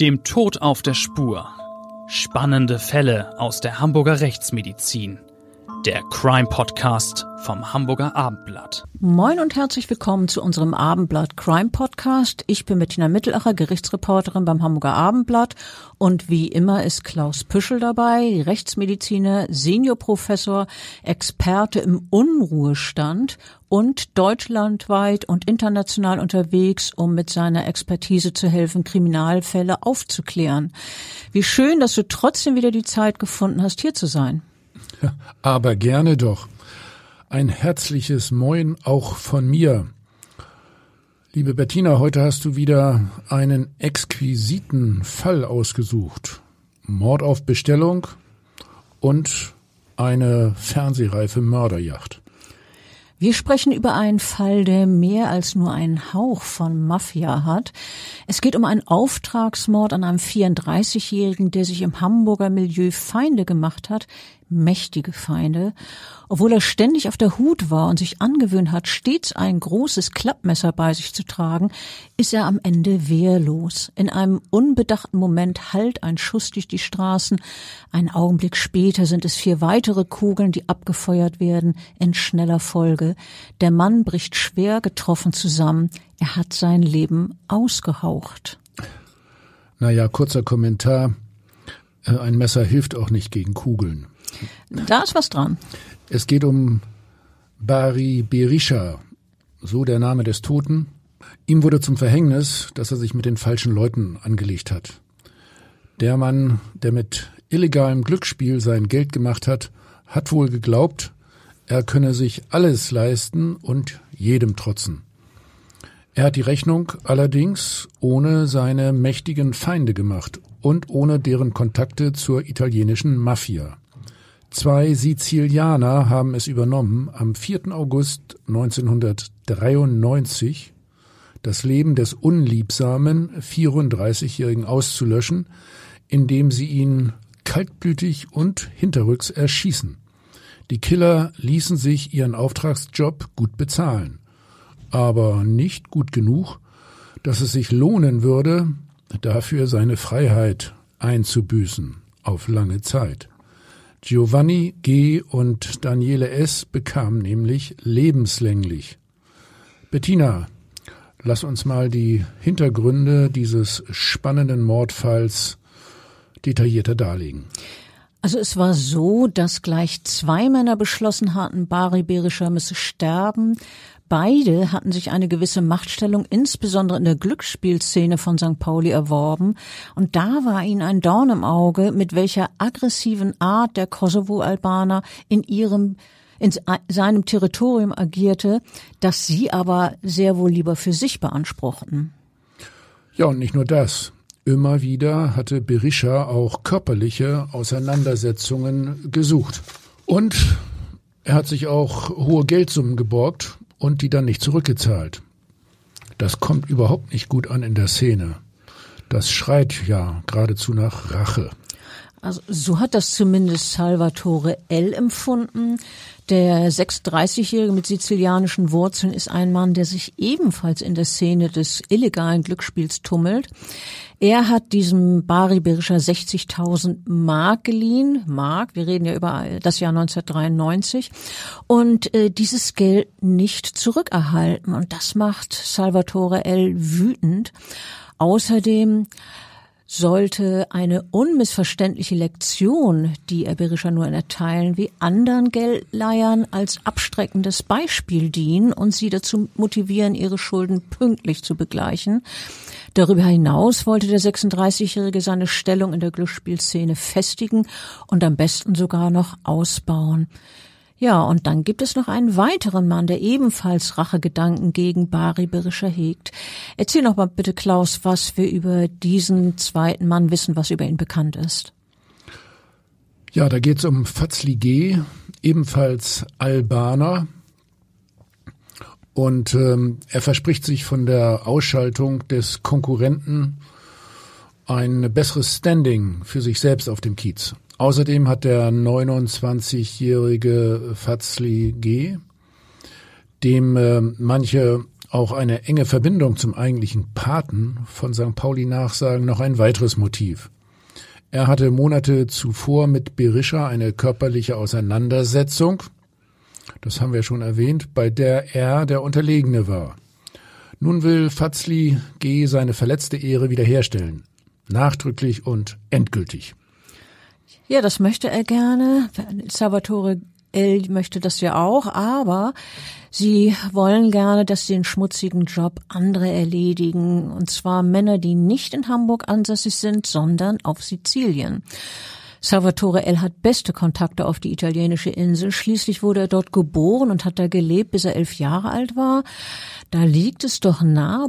Dem Tod auf der Spur. Spannende Fälle aus der Hamburger Rechtsmedizin. Der Crime Podcast vom Hamburger Abendblatt. Moin und herzlich willkommen zu unserem Abendblatt Crime Podcast. Ich bin Bettina Mittelacher, Gerichtsreporterin beim Hamburger Abendblatt und wie immer ist Klaus Püschel dabei, Rechtsmediziner, Seniorprofessor, Experte im Unruhestand und deutschlandweit und international unterwegs, um mit seiner Expertise zu helfen, Kriminalfälle aufzuklären. Wie schön, dass du trotzdem wieder die Zeit gefunden hast, hier zu sein. Aber gerne doch. Ein herzliches Moin auch von mir. Liebe Bettina, heute hast du wieder einen exquisiten Fall ausgesucht. Mord auf Bestellung und eine fernsehreife Mörderjacht. Wir sprechen über einen Fall, der mehr als nur einen Hauch von Mafia hat. Es geht um einen Auftragsmord an einem 34-Jährigen, der sich im Hamburger Milieu Feinde gemacht hat, mächtige Feinde. Obwohl er ständig auf der Hut war und sich angewöhnt hat, stets ein großes Klappmesser bei sich zu tragen, ist er am Ende wehrlos. In einem unbedachten Moment hallt ein Schuss durch die Straßen. Ein Augenblick später sind es vier weitere Kugeln, die abgefeuert werden in schneller Folge. Der Mann bricht schwer getroffen zusammen. Er hat sein Leben ausgehaucht. Naja, kurzer Kommentar. Äh, ein Messer hilft auch nicht gegen Kugeln. Da ist was dran. Es geht um Bari Berisha, so der Name des Toten. Ihm wurde zum Verhängnis, dass er sich mit den falschen Leuten angelegt hat. Der Mann, der mit illegalem Glücksspiel sein Geld gemacht hat, hat wohl geglaubt, er könne sich alles leisten und jedem trotzen. Er hat die Rechnung allerdings ohne seine mächtigen Feinde gemacht und ohne deren Kontakte zur italienischen Mafia. Zwei Sizilianer haben es übernommen, am 4. August 1993 das Leben des unliebsamen 34-Jährigen auszulöschen, indem sie ihn kaltblütig und hinterrücks erschießen. Die Killer ließen sich ihren Auftragsjob gut bezahlen, aber nicht gut genug, dass es sich lohnen würde, dafür seine Freiheit einzubüßen auf lange Zeit. Giovanni G. und Daniele S. bekamen nämlich lebenslänglich. Bettina, lass uns mal die Hintergründe dieses spannenden Mordfalls detaillierter darlegen. Also es war so, dass gleich zwei Männer beschlossen hatten, Bari Berischer müsse sterben, Beide hatten sich eine gewisse Machtstellung insbesondere in der Glücksspielszene von St. Pauli erworben und da war ihnen ein Dorn im Auge, mit welcher aggressiven Art der Kosovo-Albaner in ihrem in seinem Territorium agierte, das sie aber sehr wohl lieber für sich beanspruchten. Ja, und nicht nur das. Immer wieder hatte Berisha auch körperliche Auseinandersetzungen gesucht. Und er hat sich auch hohe Geldsummen geborgt, und die dann nicht zurückgezahlt. Das kommt überhaupt nicht gut an in der Szene. Das schreit ja geradezu nach Rache. Also so hat das zumindest Salvatore L. empfunden. Der 36-Jährige mit sizilianischen Wurzeln ist ein Mann, der sich ebenfalls in der Szene des illegalen Glücksspiels tummelt. Er hat diesem Bari Berischer 60.000 Mark geliehen. Mark, wir reden ja über das Jahr 1993. Und äh, dieses Geld nicht zurückerhalten. Und das macht Salvatore L. wütend. Außerdem sollte eine unmissverständliche Lektion, die er Berisha nur Erteilen wie anderen Geldleihern als abstreckendes Beispiel dienen und sie dazu motivieren, ihre Schulden pünktlich zu begleichen. Darüber hinaus wollte der 36-Jährige seine Stellung in der Glücksspielszene festigen und am besten sogar noch ausbauen. Ja, und dann gibt es noch einen weiteren Mann, der ebenfalls Rachegedanken gegen Bari Berischer hegt. Erzähl noch mal bitte, Klaus, was wir über diesen zweiten Mann wissen, was über ihn bekannt ist. Ja, da geht es um Fazli G., ebenfalls Albaner. Und ähm, er verspricht sich von der Ausschaltung des Konkurrenten ein besseres Standing für sich selbst auf dem Kiez. Außerdem hat der 29-jährige Fazli G., dem äh, manche auch eine enge Verbindung zum eigentlichen Paten von St. Pauli nachsagen noch ein weiteres Motiv. Er hatte Monate zuvor mit Berisha eine körperliche Auseinandersetzung, das haben wir schon erwähnt, bei der er der Unterlegene war. Nun will Fazli G. seine verletzte Ehre wiederherstellen. Nachdrücklich und endgültig. Ja, das möchte er gerne. Salvatore L möchte das ja auch, aber sie wollen gerne, dass den schmutzigen Job andere erledigen, und zwar Männer, die nicht in Hamburg ansässig sind, sondern auf Sizilien. Salvatore L. hat beste Kontakte auf die italienische Insel. Schließlich wurde er dort geboren und hat da gelebt, bis er elf Jahre alt war. Da liegt es doch nah,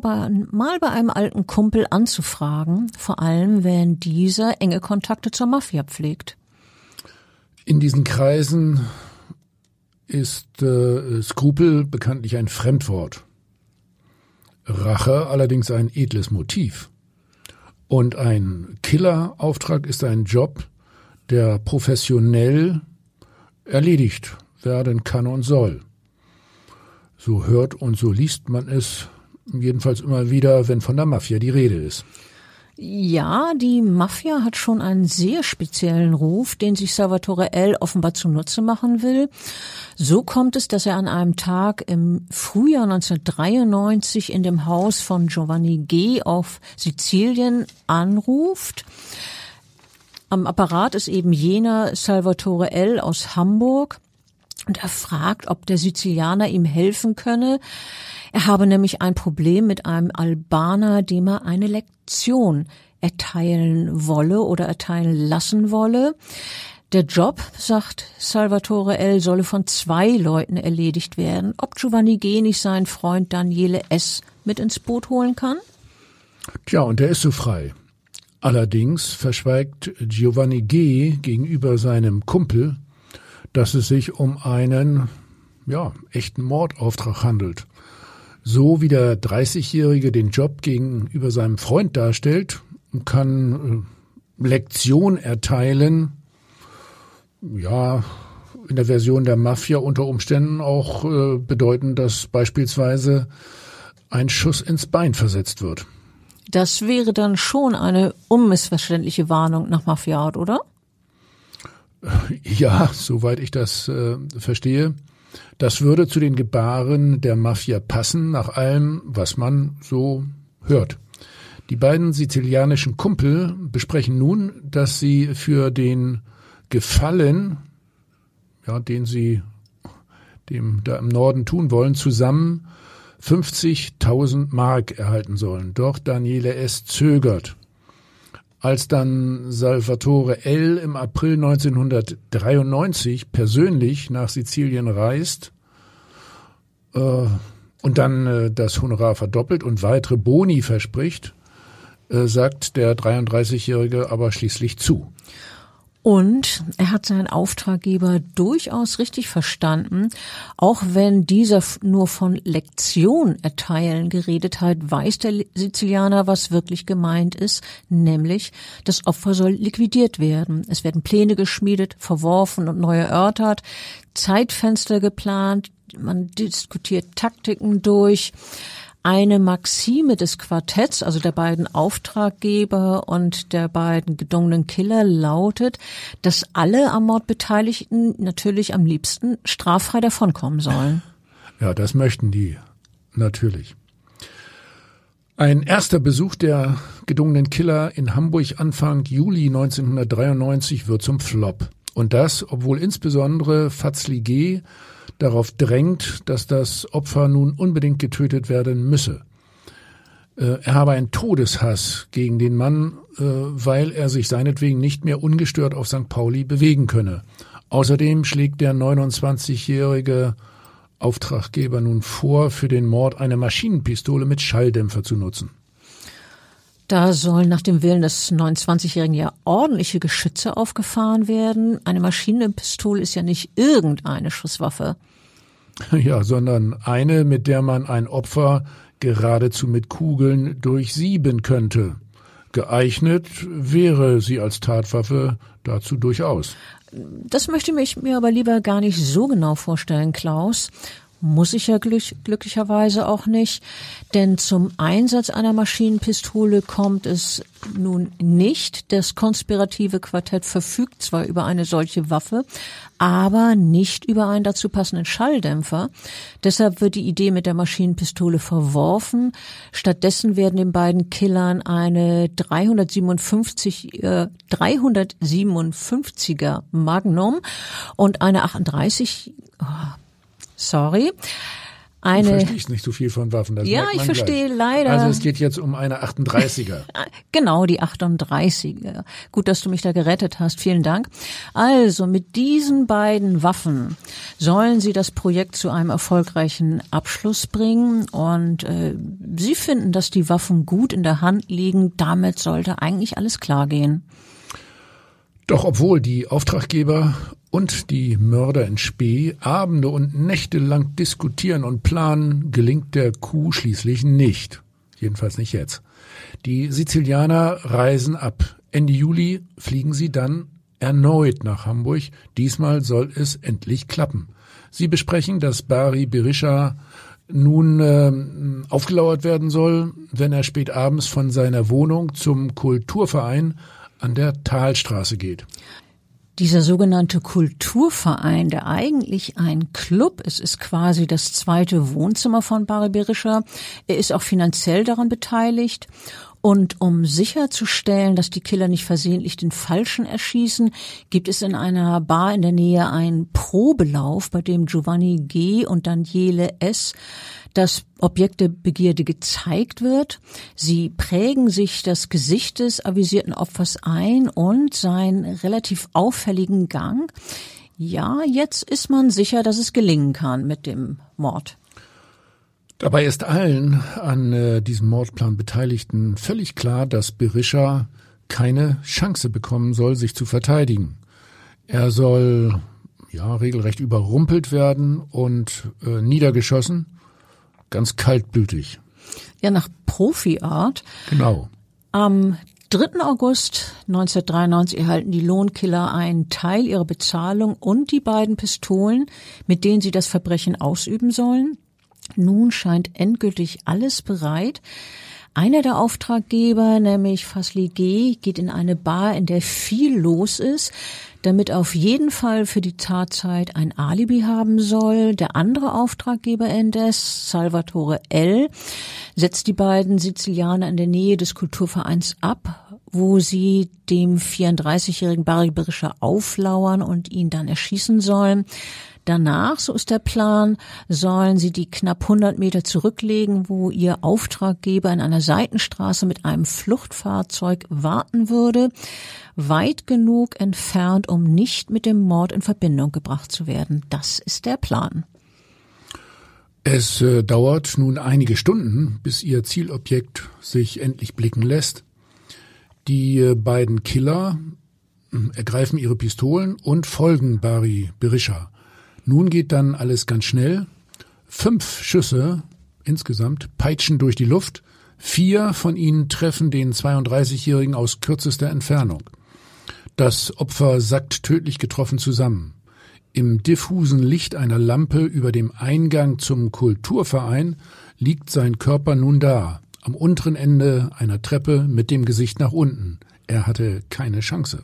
mal bei einem alten Kumpel anzufragen, vor allem wenn dieser enge Kontakte zur Mafia pflegt. In diesen Kreisen ist äh, Skrupel bekanntlich ein Fremdwort. Rache allerdings ein edles Motiv. Und ein Killerauftrag ist ein Job, der professionell erledigt werden kann und soll. So hört und so liest man es jedenfalls immer wieder, wenn von der Mafia die Rede ist. Ja, die Mafia hat schon einen sehr speziellen Ruf, den sich Salvatore L. offenbar zunutze machen will. So kommt es, dass er an einem Tag im Frühjahr 1993 in dem Haus von Giovanni G. auf Sizilien anruft. Am Apparat ist eben jener Salvatore L. aus Hamburg und er fragt, ob der Sizilianer ihm helfen könne. Er habe nämlich ein Problem mit einem Albaner, dem er eine Lektion erteilen wolle oder erteilen lassen wolle. Der Job, sagt Salvatore L., solle von zwei Leuten erledigt werden. Ob Giovanni G. nicht seinen Freund Daniele S. mit ins Boot holen kann? Tja, und der ist so frei. Allerdings verschweigt Giovanni G. gegenüber seinem Kumpel, dass es sich um einen, ja, echten Mordauftrag handelt. So wie der 30-Jährige den Job gegenüber seinem Freund darstellt, kann äh, Lektion erteilen, ja, in der Version der Mafia unter Umständen auch äh, bedeuten, dass beispielsweise ein Schuss ins Bein versetzt wird. Das wäre dann schon eine unmissverständliche Warnung nach Mafiaart, oder? Ja, soweit ich das äh, verstehe. Das würde zu den Gebaren der Mafia passen, nach allem, was man so hört. Die beiden sizilianischen Kumpel besprechen nun, dass sie für den Gefallen, ja, den sie dem da im Norden tun wollen, zusammen 50.000 Mark erhalten sollen. Doch Daniele S. zögert. Als dann Salvatore L. im April 1993 persönlich nach Sizilien reist äh, und dann äh, das Honorar verdoppelt und weitere Boni verspricht, äh, sagt der 33-Jährige aber schließlich zu. Und er hat seinen Auftraggeber durchaus richtig verstanden. Auch wenn dieser nur von Lektion erteilen geredet hat, weiß der Sizilianer, was wirklich gemeint ist, nämlich das Opfer soll liquidiert werden. Es werden Pläne geschmiedet, verworfen und neu erörtert, Zeitfenster geplant, man diskutiert Taktiken durch. Eine Maxime des Quartetts, also der beiden Auftraggeber und der beiden gedungenen Killer, lautet, dass alle am Mord Beteiligten natürlich am liebsten straffrei davonkommen sollen. Ja, das möchten die natürlich. Ein erster Besuch der gedungenen Killer in Hamburg Anfang Juli 1993 wird zum Flop. Und das, obwohl insbesondere Fazli G darauf drängt, dass das Opfer nun unbedingt getötet werden müsse. Äh, er habe einen Todeshass gegen den Mann, äh, weil er sich seinetwegen nicht mehr ungestört auf St. Pauli bewegen könne. Außerdem schlägt der 29-jährige Auftraggeber nun vor, für den Mord eine Maschinenpistole mit Schalldämpfer zu nutzen. Da sollen nach dem Willen des 29-Jährigen ja ordentliche Geschütze aufgefahren werden. Eine Maschinenpistole ist ja nicht irgendeine Schusswaffe. Ja, sondern eine, mit der man ein Opfer geradezu mit Kugeln durchsieben könnte. Geeignet wäre sie als Tatwaffe dazu durchaus. Das möchte ich mir aber lieber gar nicht so genau vorstellen, Klaus. Muss ich ja glück, glücklicherweise auch nicht, denn zum Einsatz einer Maschinenpistole kommt es nun nicht. Das konspirative Quartett verfügt zwar über eine solche Waffe, aber nicht über einen dazu passenden Schalldämpfer. Deshalb wird die Idee mit der Maschinenpistole verworfen. Stattdessen werden den beiden Killern eine 357, äh, 357er Magnum und eine 38 oh, sorry. Eine, du verstehst nicht so viel von Waffen. Das ja, ich verstehe gleich. leider. Also es geht jetzt um eine 38er. genau, die 38er. Gut, dass du mich da gerettet hast. Vielen Dank. Also mit diesen beiden Waffen sollen sie das Projekt zu einem erfolgreichen Abschluss bringen. Und äh, sie finden, dass die Waffen gut in der Hand liegen. Damit sollte eigentlich alles klar gehen. Doch obwohl die Auftraggeber und die Mörder in Spee Abende und Nächte lang diskutieren und planen, gelingt der Coup schließlich nicht. Jedenfalls nicht jetzt. Die Sizilianer reisen ab. Ende Juli fliegen sie dann erneut nach Hamburg. Diesmal soll es endlich klappen. Sie besprechen, dass Bari Berisha nun äh, aufgelauert werden soll, wenn er spät abends von seiner Wohnung zum Kulturverein an der Talstraße geht. Dieser sogenannte Kulturverein, der eigentlich ein Club ist, ist quasi das zweite Wohnzimmer von Bari Berisha. Er ist auch finanziell daran beteiligt. Und um sicherzustellen, dass die Killer nicht versehentlich den Falschen erschießen, gibt es in einer Bar in der Nähe einen Probelauf, bei dem Giovanni G. und Daniele S das Objekt der Begierde gezeigt wird. Sie prägen sich das Gesicht des avisierten Opfers ein und seinen relativ auffälligen Gang. Ja, jetzt ist man sicher, dass es gelingen kann mit dem Mord. Dabei ist allen an äh, diesem Mordplan Beteiligten völlig klar, dass Berisha keine Chance bekommen soll, sich zu verteidigen. Er soll ja regelrecht überrumpelt werden und äh, niedergeschossen ganz kaltblütig. Ja, nach Profi-Art. Genau. Am 3. August 1993 erhalten die Lohnkiller einen Teil ihrer Bezahlung und die beiden Pistolen, mit denen sie das Verbrechen ausüben sollen. Nun scheint endgültig alles bereit. Einer der Auftraggeber, nämlich Fasli G., geht in eine Bar, in der viel los ist damit auf jeden Fall für die Tatzeit ein Alibi haben soll. Der andere Auftraggeber indes, Salvatore L., setzt die beiden Sizilianer in der Nähe des Kulturvereins ab, wo sie dem 34-jährigen Barry Berischer auflauern und ihn dann erschießen sollen. Danach, so ist der Plan, sollen sie die knapp 100 Meter zurücklegen, wo ihr Auftraggeber in einer Seitenstraße mit einem Fluchtfahrzeug warten würde, weit genug entfernt, um nicht mit dem Mord in Verbindung gebracht zu werden. Das ist der Plan. Es äh, dauert nun einige Stunden, bis ihr Zielobjekt sich endlich blicken lässt. Die äh, beiden Killer äh, ergreifen ihre Pistolen und folgen Bari Berisha. Nun geht dann alles ganz schnell. Fünf Schüsse insgesamt peitschen durch die Luft. Vier von ihnen treffen den 32-Jährigen aus kürzester Entfernung. Das Opfer sackt tödlich getroffen zusammen. Im diffusen Licht einer Lampe über dem Eingang zum Kulturverein liegt sein Körper nun da, am unteren Ende einer Treppe mit dem Gesicht nach unten. Er hatte keine Chance.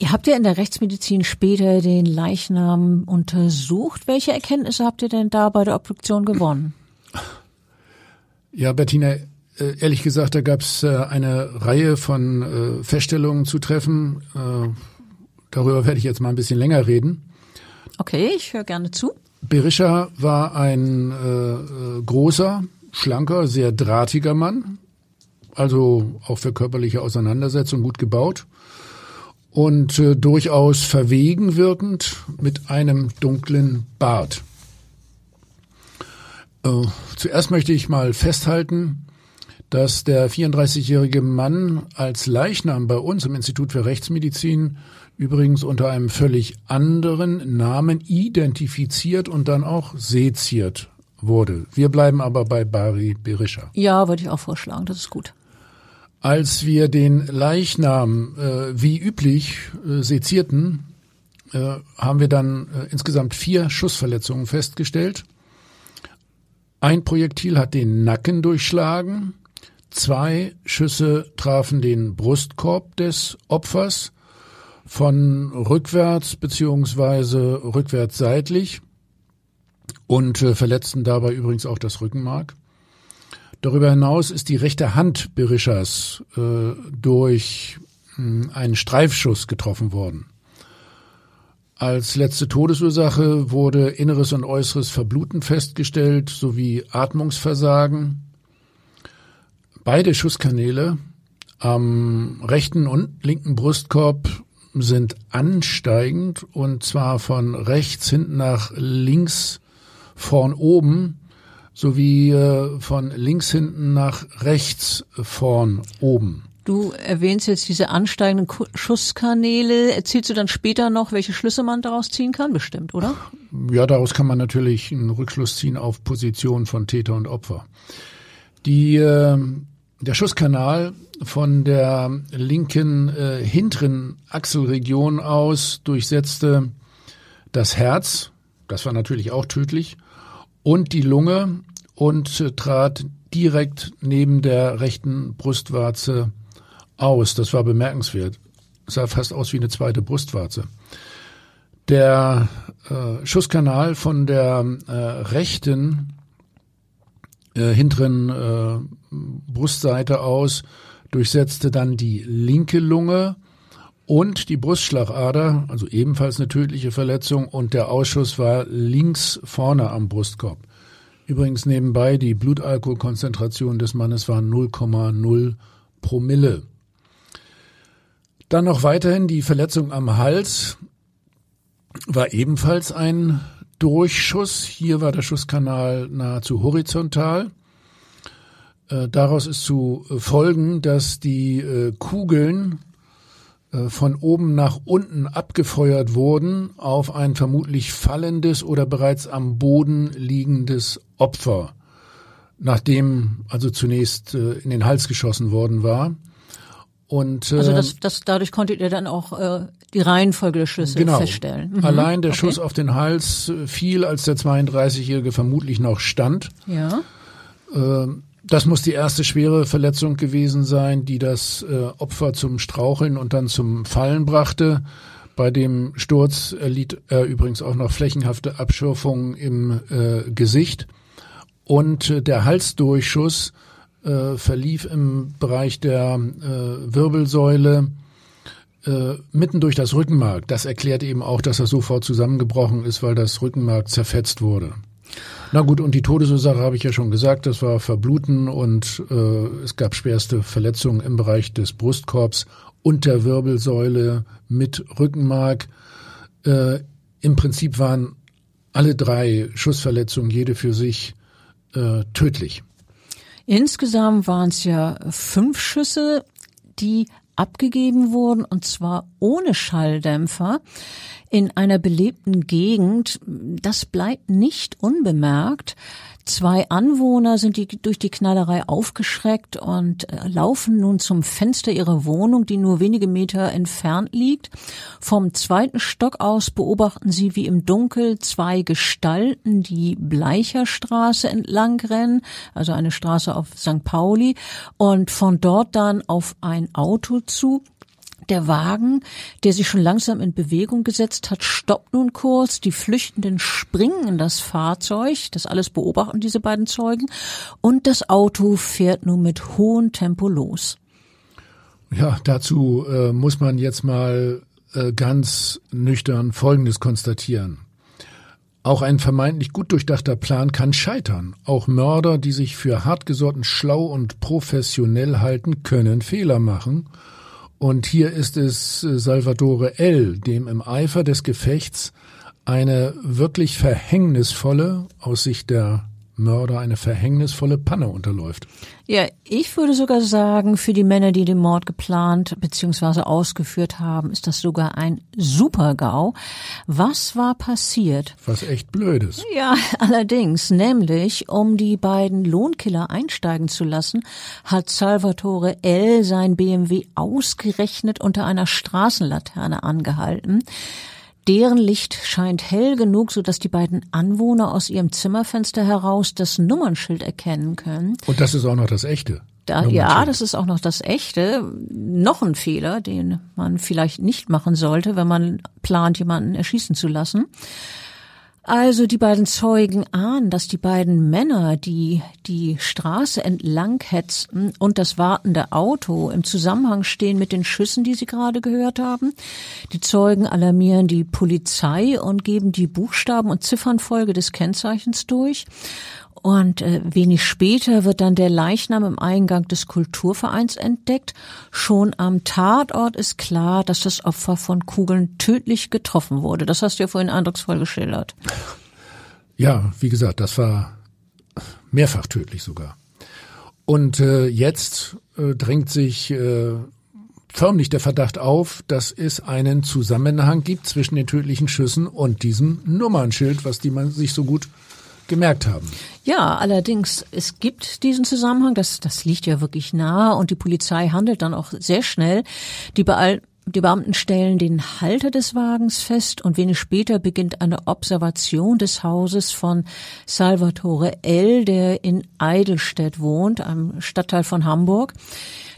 Ihr habt ja in der Rechtsmedizin später den Leichnam untersucht. Welche Erkenntnisse habt ihr denn da bei der Obduktion gewonnen? Ja, Bettina, äh, ehrlich gesagt, da gab es äh, eine Reihe von äh, Feststellungen zu treffen. Darüber werde ich jetzt mal ein bisschen länger reden. Okay, ich höre gerne zu. Berisha war ein äh, großer, schlanker, sehr drahtiger Mann, also auch für körperliche Auseinandersetzung gut gebaut und äh, durchaus verwegen wirkend mit einem dunklen Bart. Äh, zuerst möchte ich mal festhalten, dass der 34-jährige Mann als Leichnam bei uns im Institut für Rechtsmedizin übrigens unter einem völlig anderen Namen identifiziert und dann auch seziert wurde. Wir bleiben aber bei Bari Berisha. Ja, würde ich auch vorschlagen, das ist gut. Als wir den Leichnam äh, wie üblich äh, sezierten, äh, haben wir dann äh, insgesamt vier Schussverletzungen festgestellt. Ein Projektil hat den Nacken durchschlagen, zwei Schüsse trafen den Brustkorb des Opfers von rückwärts beziehungsweise rückwärts seitlich und äh, verletzten dabei übrigens auch das Rückenmark. Darüber hinaus ist die rechte Hand Berishas äh, durch mh, hm, einen Streifschuss getroffen worden. Als letzte Todesursache wurde inneres und äußeres Verbluten festgestellt sowie Atmungsversagen. Beide Schusskanäle am rechten und linken Brustkorb sind ansteigend und zwar von rechts hinten nach links vorn oben sowie äh, von links hinten nach rechts vorn oben. Du erwähnst jetzt diese ansteigenden Schusskanäle. Erzählst du dann später noch, welche Schlüsse man daraus ziehen kann? Bestimmt, oder? Ja, daraus kann man natürlich einen Rückschluss ziehen auf Position von Täter und Opfer. Die, äh, der Schusskanal von der linken äh, hinteren Achselregion aus durchsetzte das Herz, das war natürlich auch tödlich, und die Lunge und trat direkt neben der rechten Brustwarze aus. Das war bemerkenswert. Sah fast aus wie eine zweite Brustwarze. Der äh, Schusskanal von der äh, rechten äh, hinteren äh, Brustseite aus durchsetzte dann die linke Lunge und die Brustschlagader, also ebenfalls eine tödliche Verletzung und der Ausschuss war links vorne am Brustkorb. Übrigens nebenbei, die Blutalkoholkonzentration des Mannes war 0,0 Promille. Dann noch weiterhin die Verletzung am Hals war ebenfalls ein Durchschuss. Hier war der Schusskanal nahezu horizontal. Äh, daraus ist zu folgen, dass die äh, Kugeln äh, von oben nach unten abgefeuert wurden auf ein vermutlich fallendes oder bereits am Boden liegendes Opfer, nachdem also zunächst in den Hals geschossen worden war. Und, äh, also das, das, dadurch konntet ihr dann auch äh, die Reihenfolge der Schüsse genau. feststellen. Mhm. Allein der okay. Schuss auf den Hals äh, fiel, als der 32-Jährige vermutlich noch stand. Ja. Äh, das muss die erste schwere Verletzung gewesen sein, die das äh, Opfer zum Straucheln und dann zum Fallen brachte. Bei dem Sturz erlitt er übrigens auch noch flächenhafte Abschürfungen im äh, Gesicht. Und äh, der Halsdurchschuss äh, verlief im Bereich der äh, Wirbelsäule äh, mitten durch das Rückenmark. Das erklärt eben auch, dass er sofort zusammengebrochen ist, weil das Rückenmark zerfetzt wurde. Na gut, und die Todesursache habe ich ja schon gesagt, das war Verbluten und äh, es gab schwerste Verletzungen im Bereich des Brustkorbs und der Wirbelsäule mit Rückenmark. Äh, Im Prinzip waren alle drei Schussverletzungen, jede für sich, äh, tödlich. Insgesamt waren es ja fünf Schüsse, die abgegeben wurden, und zwar ohne Schalldämpfer in einer belebten Gegend. Das bleibt nicht unbemerkt. Zwei Anwohner sind die, durch die Knallerei aufgeschreckt und äh, laufen nun zum Fenster ihrer Wohnung, die nur wenige Meter entfernt liegt. Vom zweiten Stock aus beobachten sie, wie im Dunkel zwei Gestalten die Bleicherstraße entlang rennen, also eine Straße auf St. Pauli, und von dort dann auf ein Auto zu. Der Wagen, der sich schon langsam in Bewegung gesetzt hat, stoppt nun kurz. Die Flüchtenden springen in das Fahrzeug. Das alles beobachten diese beiden Zeugen. Und das Auto fährt nun mit hohem Tempo los. Ja, dazu äh, muss man jetzt mal äh, ganz nüchtern Folgendes konstatieren. Auch ein vermeintlich gut durchdachter Plan kann scheitern. Auch Mörder, die sich für hartgesotten schlau und professionell halten, können Fehler machen und hier ist es äh, Salvatore L., dem im Eifer des Gefechts eine wirklich verhängnisvolle, aus Sicht der Mörder eine verhängnisvolle Panne unterläuft. Ja, ich würde sogar sagen, für die Männer, die den Mord geplant bzw. ausgeführt haben, ist das sogar ein Super-GAU. Was war passiert? Was echt blödes. Ja, allerdings, nämlich, um die beiden Lohnkiller einsteigen zu lassen, hat Salvatore L. sein BMW ausgerechnet unter einer Straßenlaterne angehalten. Deren Licht scheint hell genug, sodass die beiden Anwohner aus ihrem Zimmerfenster heraus das Nummernschild erkennen können. Und das ist auch noch das echte. Da, ja, das ist auch noch das echte. Noch ein Fehler, den man vielleicht nicht machen sollte, wenn man plant, jemanden erschießen zu lassen. Also die beiden Zeugen ahnen, dass die beiden Männer, die die Straße entlang hetzten und das wartende Auto im Zusammenhang stehen mit den Schüssen, die sie gerade gehört haben. Die Zeugen alarmieren die Polizei und geben die Buchstaben und Ziffernfolge des Kennzeichens durch. Und äh, wenig später wird dann der Leichnam im Eingang des Kulturvereins entdeckt. Schon am Tatort ist klar, dass das Opfer von Kugeln tödlich getroffen wurde. Das hast du ja vorhin eindrucksvoll geschildert. Ja, wie gesagt, das war mehrfach tödlich sogar. Und äh, jetzt äh, drängt sich äh, förmlich der Verdacht auf, dass es einen Zusammenhang gibt zwischen den tödlichen Schüssen und diesem Nummernschild, was die man sich so gut gemerkt haben. Ja, allerdings, es gibt diesen Zusammenhang, das, das liegt ja wirklich nahe und die Polizei handelt dann auch sehr schnell. Die, Be die Beamten stellen den Halter des Wagens fest und wenig später beginnt eine Observation des Hauses von Salvatore L., der in Eidelstedt wohnt, einem Stadtteil von Hamburg.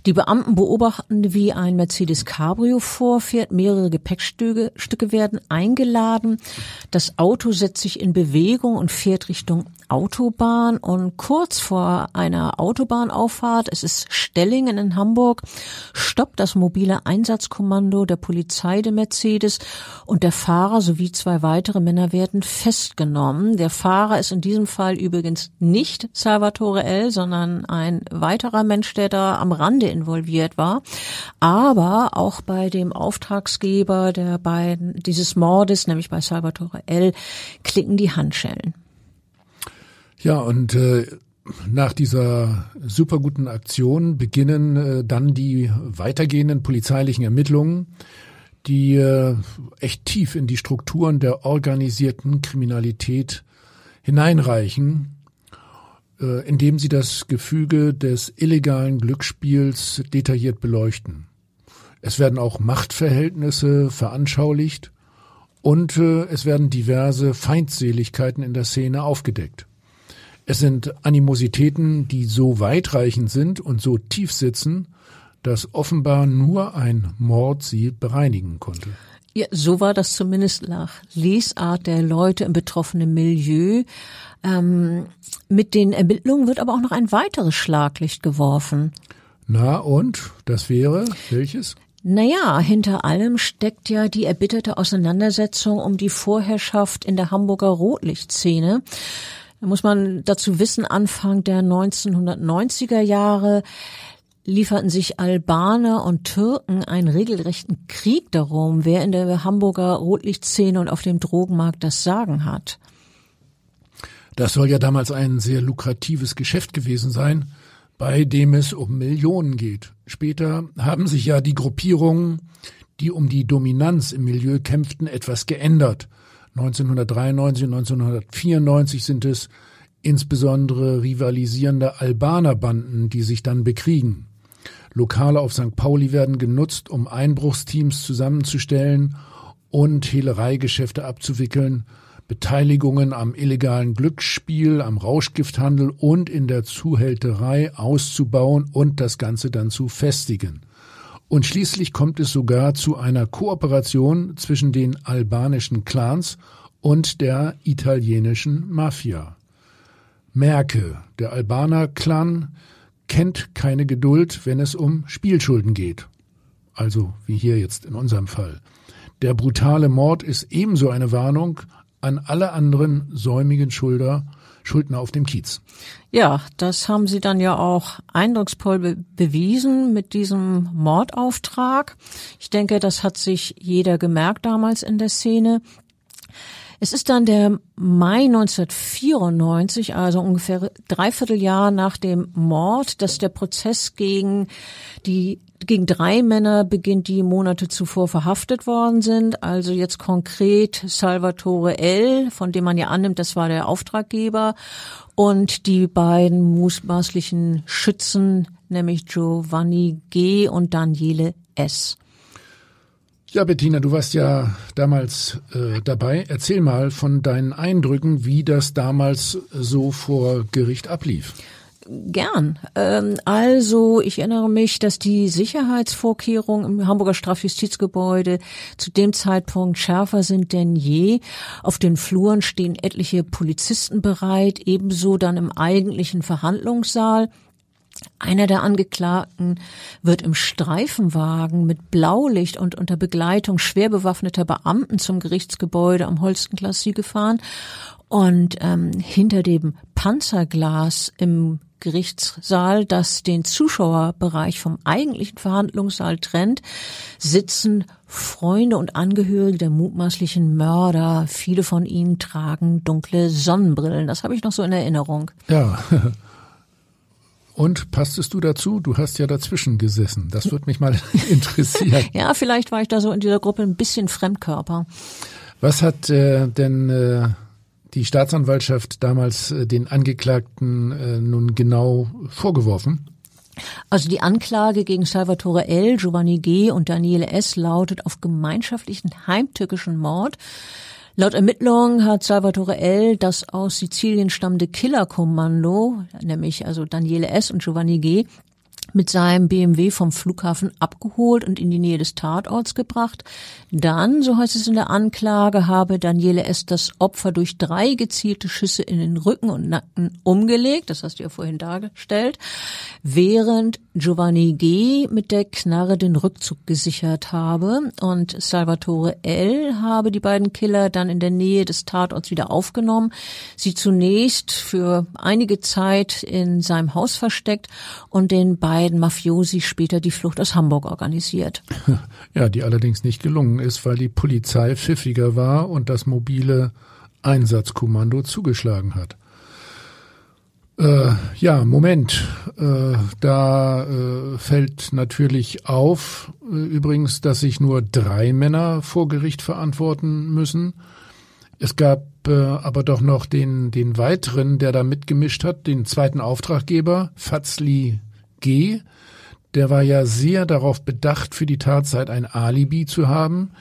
Die Beamten beobachten, wie ein Mercedes Cabrio vorfährt. Mehrere Gepäckstücke Stücke werden eingeladen. Das Auto setzt sich in Bewegung und fährt Richtung Autobahn. Und kurz vor einer Autobahnauffahrt, es ist Stellingen in Hamburg, stoppt das mobile Einsatzkommando der Polizei der Mercedes und der Fahrer sowie zwei weitere Männer werden festgenommen. Der Fahrer ist in diesem Fall übrigens nicht Salvatore L., sondern ein weiterer Mensch, der da am Rande involviert war. Aber auch bei dem Auftragsgeber der beiden, dieses Mordes, nämlich bei Salvatore L., klicken die Handschellen. Ja, und äh, nach dieser super guten Aktion beginnen äh, dann die weitergehenden polizeilichen Ermittlungen, die äh, echt tief in die Strukturen der organisierten Kriminalität hineinreichen äh, indem sie das Gefüge des illegalen Glücksspiels detailliert beleuchten. Es werden auch Machtverhältnisse veranschaulicht und äh, es werden diverse Feindseligkeiten in der Szene aufgedeckt. Es sind Animositäten, die so weitreichend sind und so tief sitzen, dass offenbar nur ein Mord sie bereinigen konnte. Ja, so war das zumindest nach Lesart der Leute im betroffenen Milieu. Ähm, mit den Ermittlungen wird aber auch noch ein weiteres Schlaglicht geworfen. Na und? Das wäre welches? Naja, hinter allem steckt ja die erbitterte Auseinandersetzung um die Vorherrschaft in der Hamburger Rotlichtszene. Da muss man dazu wissen, Anfang der 1990er Jahre lieferten sich Albaner und Türken einen regelrechten Krieg darum, wer in der Hamburger Rotlichtszene und auf dem Drogenmarkt das Sagen hat. Das soll ja damals ein sehr lukratives Geschäft gewesen sein, bei dem es um Millionen geht. Später haben sich ja die Gruppierungen, die um die Dominanz im Milieu kämpften, etwas geändert. 1993 und 1994 sind es insbesondere rivalisierende Albanerbanden, die sich dann bekriegen. Lokale auf St. Pauli werden genutzt, um Einbruchsteams zusammenzustellen und Hehlereigeschäfte abzuwickeln, Beteiligungen am illegalen Glücksspiel, am Rauschgifthandel und in der Zuhälterei auszubauen und das Ganze dann zu festigen. Und schließlich kommt es sogar zu einer Kooperation zwischen den albanischen Clans und der italienischen Mafia. Merke, der Albaner-Clan kennt keine Geduld, wenn es um Spielschulden geht. Also wie hier jetzt in unserem Fall. Der brutale Mord ist ebenso eine Warnung an alle anderen säumigen Schulder, Schuldner auf dem Kiez. Ja, das haben Sie dann ja auch eindrucksvoll be bewiesen mit diesem Mordauftrag. Ich denke, das hat sich jeder gemerkt damals in der Szene. Es ist dann der Mai 1994, also ungefähr dreiviertel Jahr nach dem Mord, dass der Prozess gegen die gegen drei Männer beginnt, die Monate zuvor verhaftet worden sind. Also jetzt konkret Salvatore L., von dem man ja annimmt, das war der Auftraggeber, und die beiden mutmaßlichen Schützen, nämlich Giovanni G. und Daniele S. Ja, Bettina, du warst ja damals äh, dabei. Erzähl mal von deinen Eindrücken, wie das damals so vor Gericht ablief. Gern. Ähm, also ich erinnere mich, dass die Sicherheitsvorkehrungen im Hamburger Strafjustizgebäude zu dem Zeitpunkt schärfer sind denn je. Auf den Fluren stehen etliche Polizisten bereit, ebenso dann im eigentlichen Verhandlungssaal. Einer der Angeklagten wird im Streifenwagen mit Blaulicht und unter Begleitung schwer bewaffneter Beamten zum Gerichtsgebäude am Holstenklasse gefahren und ähm, hinter dem Panzerglas im Gerichtssaal, das den Zuschauerbereich vom eigentlichen Verhandlungssaal trennt, sitzen Freunde und Angehörige der mutmaßlichen Mörder. Viele von ihnen tragen dunkle Sonnenbrillen. Das habe ich noch so in Erinnerung. Ja. Und passtest du dazu? Du hast ja dazwischen gesessen. Das würde mich mal interessieren. ja, vielleicht war ich da so in dieser Gruppe ein bisschen Fremdkörper. Was hat äh, denn äh, die Staatsanwaltschaft damals äh, den Angeklagten äh, nun genau vorgeworfen? Also die Anklage gegen Salvatore L., Giovanni G. und Daniele S. lautet auf gemeinschaftlichen heimtückischen Mord. Laut Ermittlungen hat Salvatore L. das aus Sizilien stammende Killerkommando, nämlich also Daniele S. und Giovanni G., mit seinem BMW vom Flughafen abgeholt und in die Nähe des Tatorts gebracht. Dann, so heißt es in der Anklage, habe Daniele S. das Opfer durch drei gezielte Schüsse in den Rücken und Nacken umgelegt, das hast du ja vorhin dargestellt, während Giovanni G. mit der Knarre den Rückzug gesichert habe und Salvatore L. habe die beiden Killer dann in der Nähe des Tatorts wieder aufgenommen, sie zunächst für einige Zeit in seinem Haus versteckt und den beiden beiden Mafiosi später die Flucht aus Hamburg organisiert. Ja, die allerdings nicht gelungen ist, weil die Polizei pfiffiger war und das mobile Einsatzkommando zugeschlagen hat. Äh, ja, Moment. Äh, da äh, fällt natürlich auf, äh, übrigens, dass sich nur drei Männer vor Gericht verantworten müssen. Es gab äh, aber doch noch den, den weiteren, der da mitgemischt hat, den zweiten Auftraggeber, Fazli G., der war ja sehr darauf bedacht, für die Tatzeit ein Alibi zu haben.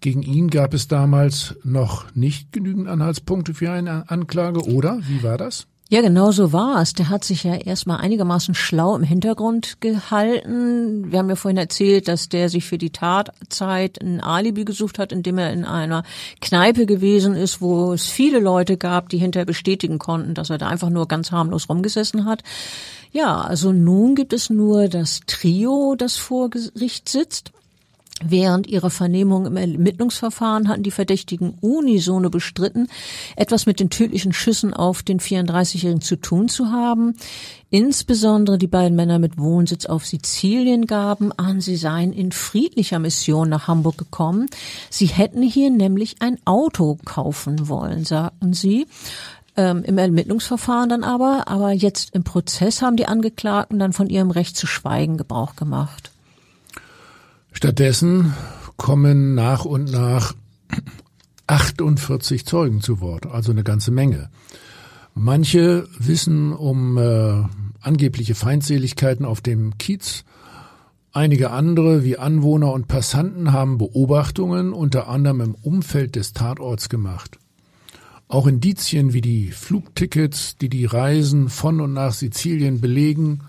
Gegen ihn gab es damals noch nicht genügend Anhaltspunkte für eine Anklage, oder? Wie war das? Ja, genau so war es. Der hat sich ja erstmal einigermaßen schlau im Hintergrund gehalten. Wir haben ja vorhin erzählt, dass der sich für die Tatzeit ein Alibi gesucht hat, indem er in einer Kneipe gewesen ist, wo es viele Leute gab, die hinterher bestätigen konnten, dass er da einfach nur ganz harmlos rumgesessen hat. Ja, also nun gibt es nur das Trio, das vor Gericht sitzt. Während ihrer Vernehmung im Ermittlungsverfahren hatten die Verdächtigen unisono bestritten, etwas mit den tödlichen Schüssen auf den 34-Jährigen zu tun zu haben. Insbesondere die beiden Männer mit Wohnsitz auf Sizilien gaben an, sie seien in friedlicher Mission nach Hamburg gekommen. Sie hätten hier nämlich ein Auto kaufen wollen, sagten sie ähm, im Ermittlungsverfahren dann aber, aber jetzt im Prozess haben die Angeklagten dann von ihrem Recht zu schweigen Gebrauch gemacht. Stattdessen kommen nach und nach 48 Zeugen zu Wort, also eine ganze Menge. Manche wissen um äh, angebliche Feindseligkeiten auf dem Kiez. Einige andere, wie Anwohner und Passanten, haben Beobachtungen unter anderem im Umfeld des Tatorts gemacht. Auch Indizien wie die Flugtickets, die die Reisen von und nach Sizilien belegen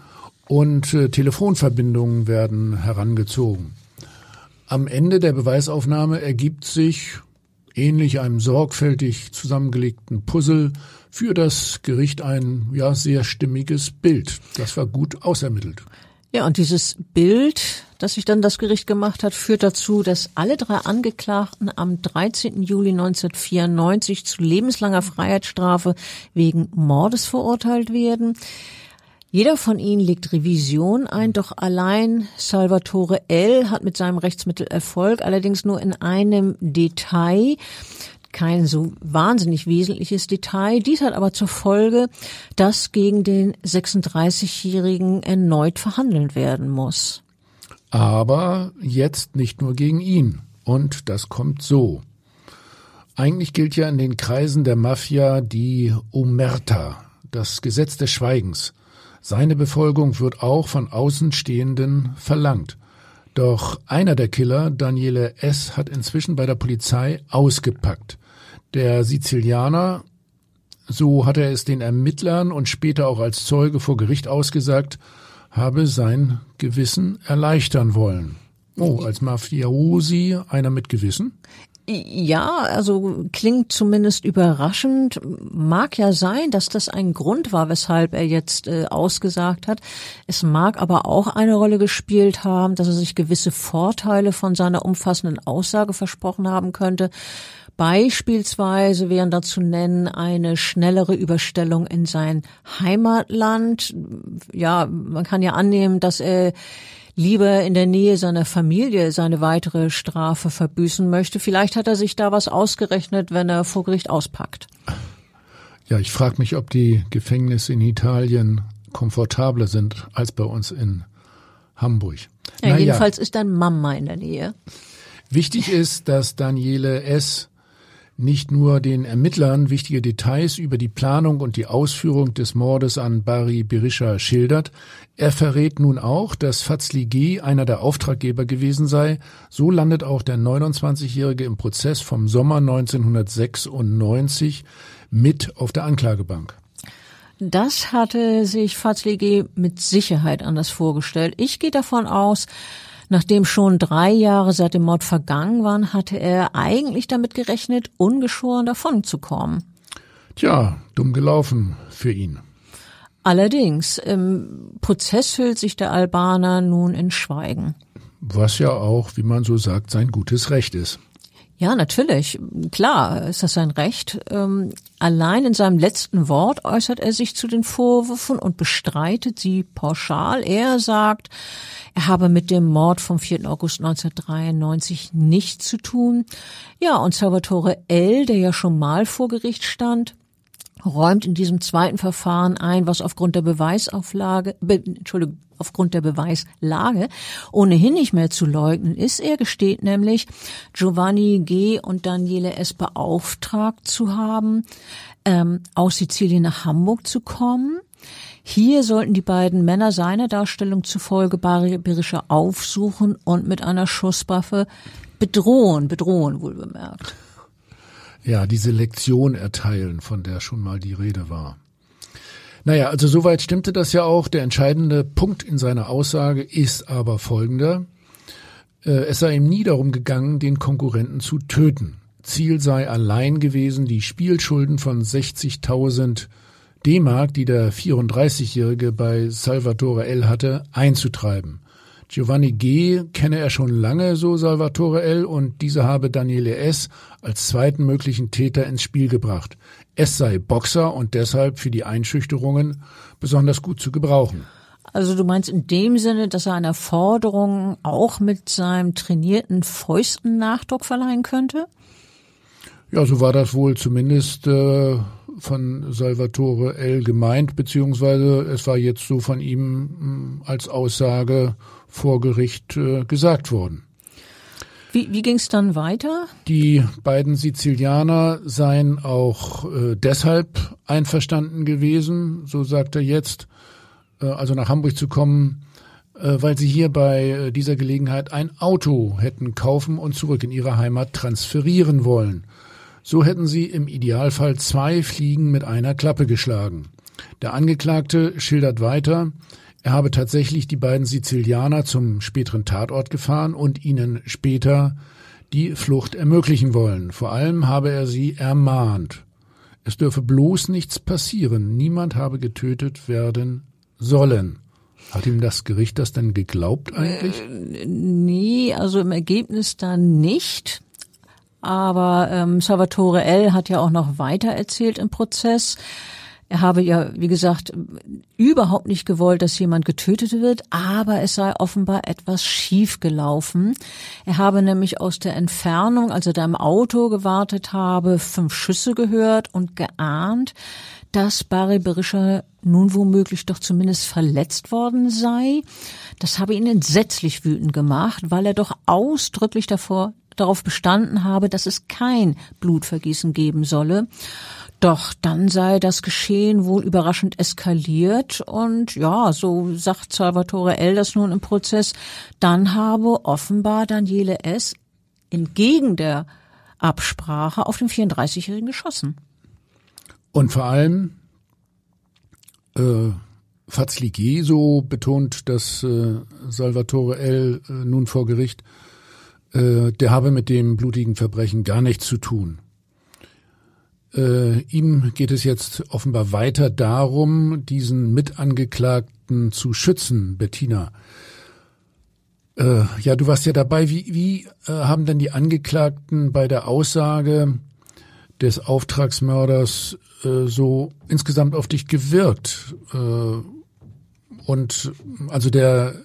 und äh, Telefonverbindungen werden herangezogen. Am Ende der Beweisaufnahme ergibt sich, ähnlich einem sorgfältig zusammengelegten Puzzle, für das Gericht ein ja sehr stimmiges Bild. Das war gut ausermittelt. Ja, und dieses Bild, das sich dann das Gericht gemacht hat, führt dazu, dass alle drei Angeklagten am 13. Juli 1994 zu lebenslanger Freiheitsstrafe wegen Mordes verurteilt werden. Jeder von ihnen legt Revision ein, doch allein Salvatore L. hat mit seinem Rechtsmittel Erfolg, allerdings nur in einem Detail kein so wahnsinnig wesentliches Detail. Dies hat aber zur Folge, dass gegen den 36-Jährigen erneut verhandelt werden muss. Aber jetzt nicht nur gegen ihn. Und das kommt so. Eigentlich gilt ja in den Kreisen der Mafia die Omerta, das Gesetz des Schweigens. Seine Befolgung wird auch von Außenstehenden verlangt. Doch einer der Killer, Daniele S., hat inzwischen bei der Polizei ausgepackt. Der Sizilianer, so hat er es den Ermittlern und später auch als Zeuge vor Gericht ausgesagt, habe sein Gewissen erleichtern wollen. Oh, als Mafiosi einer mit Gewissen? Ja, also klingt zumindest überraschend. Mag ja sein, dass das ein Grund war, weshalb er jetzt äh, ausgesagt hat. Es mag aber auch eine Rolle gespielt haben, dass er sich gewisse Vorteile von seiner umfassenden Aussage versprochen haben könnte. Beispielsweise wären da zu nennen eine schnellere Überstellung in sein Heimatland. Ja, man kann ja annehmen, dass er lieber in der Nähe seiner Familie seine weitere Strafe verbüßen möchte. Vielleicht hat er sich da was ausgerechnet, wenn er vor Gericht auspackt. Ja, ich frage mich, ob die Gefängnisse in Italien komfortabler sind als bei uns in Hamburg. Ja, naja. Jedenfalls ist dann Mama in der Nähe. Wichtig ist, dass Daniele S nicht nur den Ermittlern wichtige Details über die Planung und die Ausführung des Mordes an Bari Berisha schildert, er verrät nun auch, dass Fazli G. einer der Auftraggeber gewesen sei. So landet auch der 29-Jährige im Prozess vom Sommer 1996 mit auf der Anklagebank. Das hatte sich Fazli G. mit Sicherheit anders vorgestellt. Ich gehe davon aus, Nachdem schon drei Jahre seit dem Mord vergangen waren, hatte er eigentlich damit gerechnet, ungeschoren davonzukommen. Tja, dumm gelaufen für ihn. Allerdings, im Prozess hüllt sich der Albaner nun in Schweigen. Was ja auch, wie man so sagt, sein gutes Recht ist. Ja, natürlich. Klar ist das sein Recht. Allein in seinem letzten Wort äußert er sich zu den Vorwürfen und bestreitet sie pauschal. Er sagt, er habe mit dem Mord vom 4. August 1993 nichts zu tun. Ja, und Salvatore L., der ja schon mal vor Gericht stand, räumt in diesem zweiten Verfahren ein, was aufgrund der Beweisauflage, be, Entschuldigung, aufgrund der Beweislage ohnehin nicht mehr zu leugnen ist. Er gesteht nämlich, Giovanni G. und Daniele S. beauftragt zu haben, ähm, aus Sizilien nach Hamburg zu kommen. Hier sollten die beiden Männer seiner Darstellung zufolge Berischer aufsuchen und mit einer Schusswaffe bedrohen, bedrohen wohl bemerkt. Ja, diese Lektion erteilen, von der schon mal die Rede war. Naja, also soweit stimmte das ja auch. Der entscheidende Punkt in seiner Aussage ist aber folgender. Äh, es sei ihm nie darum gegangen, den Konkurrenten zu töten. Ziel sei allein gewesen, die Spielschulden von 60.000 D-Mark, die der 34-Jährige bei Salvatore L. hatte, einzutreiben. Giovanni G. kenne er schon lange, so Salvatore L., und diese habe Daniele S. als zweiten möglichen Täter ins Spiel gebracht. Es sei Boxer und deshalb für die Einschüchterungen besonders gut zu gebrauchen. Also du meinst in dem Sinne, dass er einer Forderung auch mit seinem trainierten Fäusten Nachdruck verleihen könnte? Ja, so war das wohl zumindest äh, von Salvatore L. gemeint, beziehungsweise es war jetzt so von ihm mm, als Aussage vor Gericht äh, gesagt worden. Wie, wie ging es dann weiter? Die beiden Sizilianer seien auch äh, deshalb einverstanden gewesen, so sagt er jetzt, äh, also nach Hamburg zu kommen, äh, weil sie hier bei äh, dieser Gelegenheit ein Auto hätten kaufen und zurück in ihre Heimat transferieren wollen. So hätten sie im Idealfall zwei Fliegen mit einer Klappe geschlagen. Der Angeklagte schildert weiter, er habe tatsächlich die beiden Sizilianer zum späteren Tatort gefahren und ihnen später die Flucht ermöglichen wollen. Vor allem habe er sie ermahnt. Es dürfe bloß nichts passieren. Niemand habe getötet werden sollen. Hat ihm das Gericht das denn geglaubt eigentlich? Äh, nee, also im Ergebnis dann nicht. Aber ähm, Salvatore L. hat ja auch noch weiter erzählt im Prozess. Er habe ja, wie gesagt, überhaupt nicht gewollt, dass jemand getötet wird, aber es sei offenbar etwas schief gelaufen. Er habe nämlich aus der Entfernung, als er da im Auto gewartet habe, fünf Schüsse gehört und geahnt, dass Barry Berischer nun womöglich doch zumindest verletzt worden sei. Das habe ihn entsetzlich wütend gemacht, weil er doch ausdrücklich davor darauf bestanden habe, dass es kein Blutvergießen geben solle. Doch dann sei das Geschehen wohl überraschend eskaliert und ja, so sagt Salvatore L. das nun im Prozess, dann habe offenbar Daniele S. entgegen der Absprache auf den 34-Jährigen geschossen. Und vor allem äh, Fazli so betont das äh, Salvatore L. Äh, nun vor Gericht, äh, der habe mit dem blutigen Verbrechen gar nichts zu tun. Äh, ihm geht es jetzt offenbar weiter darum, diesen Mitangeklagten zu schützen, Bettina. Äh, ja, du warst ja dabei. Wie, wie äh, haben denn die Angeklagten bei der Aussage des Auftragsmörders äh, so insgesamt auf dich gewirkt? Äh, und also der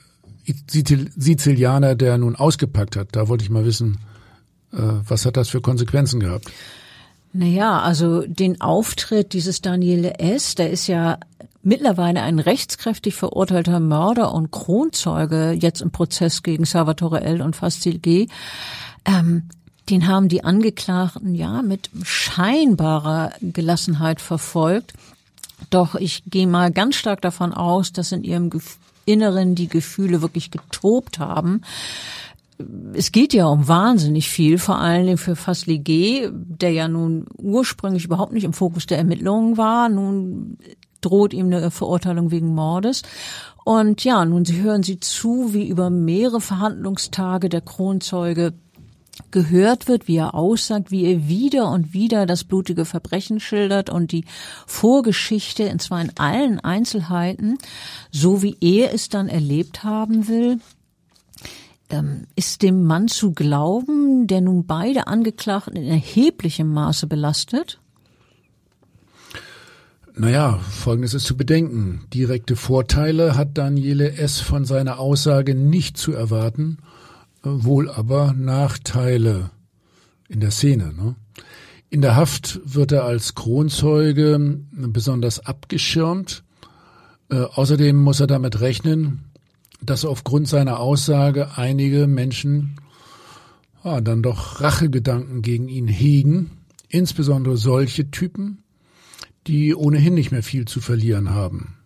Sizilianer, der nun ausgepackt hat, da wollte ich mal wissen, äh, was hat das für Konsequenzen gehabt? Naja, also den Auftritt dieses Daniele S., der ist ja mittlerweile ein rechtskräftig verurteilter Mörder und Kronzeuge jetzt im Prozess gegen Salvatore L. und Fastil G. Ähm, den haben die Angeklagten ja mit scheinbarer Gelassenheit verfolgt. Doch ich gehe mal ganz stark davon aus, dass in ihrem Inneren die Gefühle wirklich getobt haben es geht ja um wahnsinnig viel, vor allen Dingen für Fasli G., der ja nun ursprünglich überhaupt nicht im Fokus der Ermittlungen war. Nun droht ihm eine Verurteilung wegen Mordes. Und ja, nun hören Sie zu, wie über mehrere Verhandlungstage der Kronzeuge gehört wird, wie er aussagt, wie er wieder und wieder das blutige Verbrechen schildert und die Vorgeschichte, und zwar in allen Einzelheiten, so wie er es dann erlebt haben will. Ähm, ist dem Mann zu glauben, der nun beide Angeklagten in erheblichem Maße belastet? Naja, folgendes ist zu bedenken. Direkte Vorteile hat Daniele S. von seiner Aussage nicht zu erwarten, äh, wohl aber Nachteile in der Szene. Ne? In der Haft wird er als Kronzeuge besonders abgeschirmt. Äh, außerdem muss er damit rechnen, dass aufgrund seiner Aussage einige Menschen ja, dann doch Rachegedanken gegen ihn hegen, insbesondere solche Typen, die ohnehin nicht mehr viel zu verlieren haben.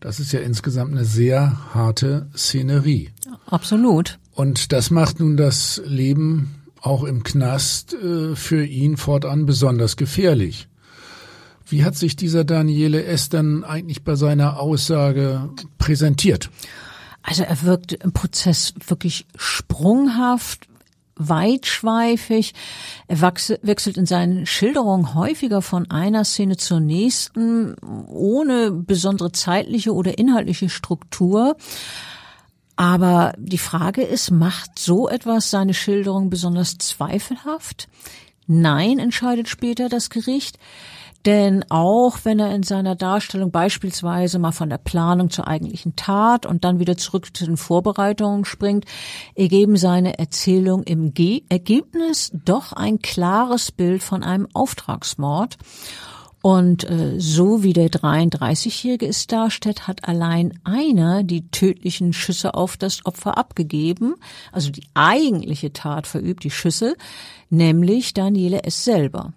Das ist ja insgesamt eine sehr harte Szenerie. Absolut. Und das macht nun das Leben auch im Knast äh, für ihn fortan besonders gefährlich. Wie hat sich dieser Daniele S. dann eigentlich bei seiner Aussage präsentiert? Also er wirkt im Prozess wirklich sprunghaft, weitschweifig. Er wechselt in seinen Schilderungen häufiger von einer Szene zur nächsten, ohne besondere zeitliche oder inhaltliche Struktur. Aber die Frage ist, macht so etwas seine Schilderung besonders zweifelhaft? Nein, entscheidet später das Gericht. Denn auch wenn er in seiner Darstellung beispielsweise mal von der Planung zur eigentlichen Tat und dann wieder zurück zu den Vorbereitungen springt, ergeben seine Erzählung im Ge Ergebnis doch ein klares Bild von einem Auftragsmord. Und äh, so wie der 33-Jährige es darstellt, hat allein einer die tödlichen Schüsse auf das Opfer abgegeben, also die eigentliche Tat verübt, die Schüsse, nämlich Daniele S. selber.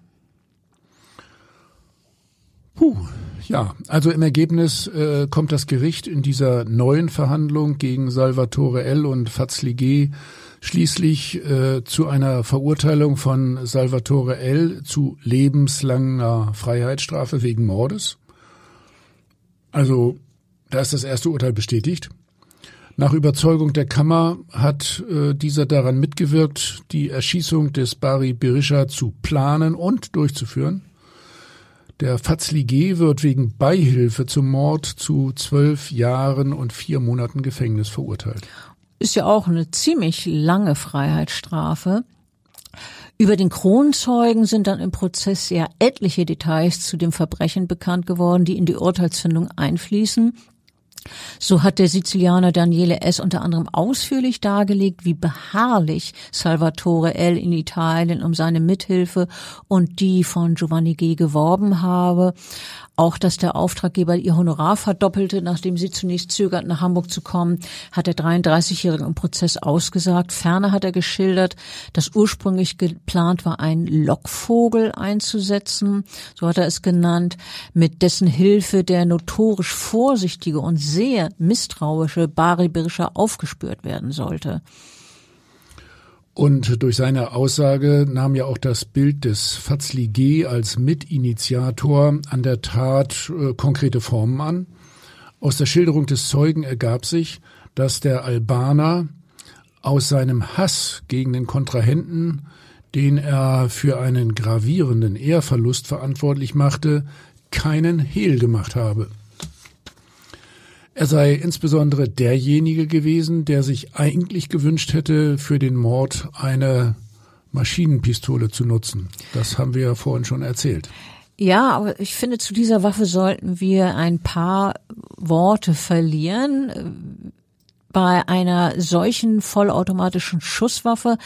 Puh, ja, also im Ergebnis äh, kommt das Gericht in dieser neuen Verhandlung gegen Salvatore L. und Fazli G. schließlich äh, zu einer Verurteilung von Salvatore L. zu lebenslanger Freiheitsstrafe wegen Mordes. Also da ist das erste Urteil bestätigt. Nach Überzeugung der Kammer hat äh, dieser daran mitgewirkt, die Erschießung des Bari Berisha zu planen und durchzuführen. Der Fazli G. wird wegen Beihilfe zum Mord zu zwölf Jahren und vier Monaten Gefängnis verurteilt. Ist ja auch eine ziemlich lange Freiheitsstrafe. Über den Kronzeugen sind dann im Prozess ja etliche Details zu dem Verbrechen bekannt geworden, die in die Urteilsfindung einfließen. So hat der Sizilianer Daniele S. unter anderem ausführlich dargelegt, wie beharrlich Salvatore L. in Italien um seine Mithilfe und die von Giovanni G. geworben habe. Auch, dass der Auftraggeber ihr Honorar verdoppelte, nachdem sie zunächst zögert, nach Hamburg zu kommen, hat der 33-Jährige im Prozess ausgesagt. Ferner hat er geschildert, dass ursprünglich geplant war, einen Lockvogel einzusetzen, so hat er es genannt, mit dessen Hilfe der notorisch vorsichtige und sehr misstrauische Bari Birscher aufgespürt werden sollte. Und durch seine Aussage nahm ja auch das Bild des Fazli G als Mitinitiator an der Tat äh, konkrete Formen an. Aus der Schilderung des Zeugen ergab sich, dass der Albaner aus seinem Hass gegen den Kontrahenten, den er für einen gravierenden Ehrverlust verantwortlich machte, keinen Hehl gemacht habe. Er sei insbesondere derjenige gewesen, der sich eigentlich gewünscht hätte, für den Mord eine Maschinenpistole zu nutzen. Das haben wir ja vorhin schon erzählt. Ja, aber ich finde, zu dieser Waffe sollten wir ein paar Worte verlieren. Bei einer solchen vollautomatischen Schusswaffe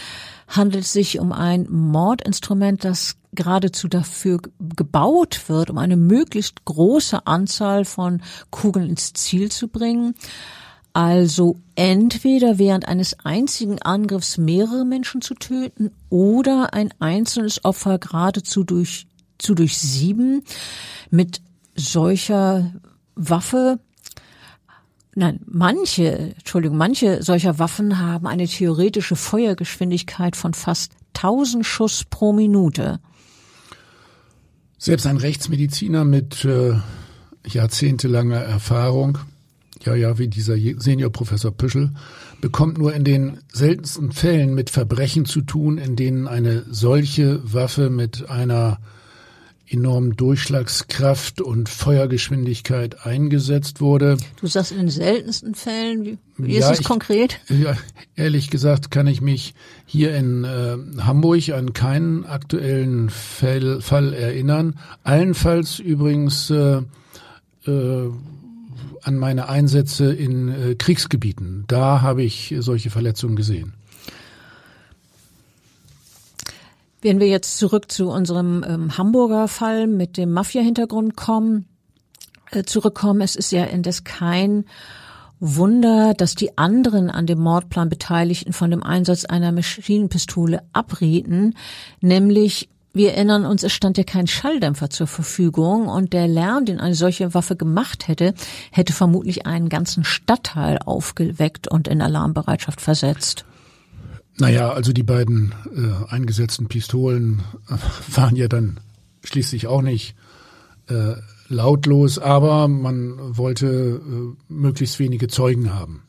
handelt es sich um ein Mordinstrument, das geradezu dafür gebaut wird, um eine möglichst große Anzahl von Kugeln ins Ziel zu bringen. Also entweder während eines einzigen Angriffs mehrere Menschen zu töten oder ein einzelnes Opfer geradezu durch, zu durchsieben. Mit solcher Waffe Nein, manche, Entschuldigung, manche solcher Waffen haben eine theoretische Feuergeschwindigkeit von fast 1000 Schuss pro Minute. Selbst ein Rechtsmediziner mit äh, jahrzehntelanger Erfahrung, ja, ja, wie dieser Seniorprofessor Püschel, bekommt nur in den seltensten Fällen mit Verbrechen zu tun, in denen eine solche Waffe mit einer enormen Durchschlagskraft und Feuergeschwindigkeit eingesetzt wurde. Du sagst in den seltensten Fällen, wie, wie ja, ist es ich, konkret? Ja, ehrlich gesagt kann ich mich hier in äh, Hamburg an keinen aktuellen Fall, Fall erinnern. Allenfalls übrigens äh, äh, an meine Einsätze in äh, Kriegsgebieten. Da habe ich solche Verletzungen gesehen. Wenn wir jetzt zurück zu unserem ähm, Hamburger Fall mit dem Mafia-Hintergrund kommen, äh, zurückkommen, es ist ja indes kein Wunder, dass die anderen an dem Mordplan Beteiligten von dem Einsatz einer Maschinenpistole abrieten, nämlich wir erinnern uns, es stand ja kein Schalldämpfer zur Verfügung und der Lärm, den eine solche Waffe gemacht hätte, hätte vermutlich einen ganzen Stadtteil aufgeweckt und in Alarmbereitschaft versetzt. Naja, also die beiden äh, eingesetzten Pistolen äh, waren ja dann schließlich auch nicht äh, lautlos, aber man wollte äh, möglichst wenige Zeugen haben.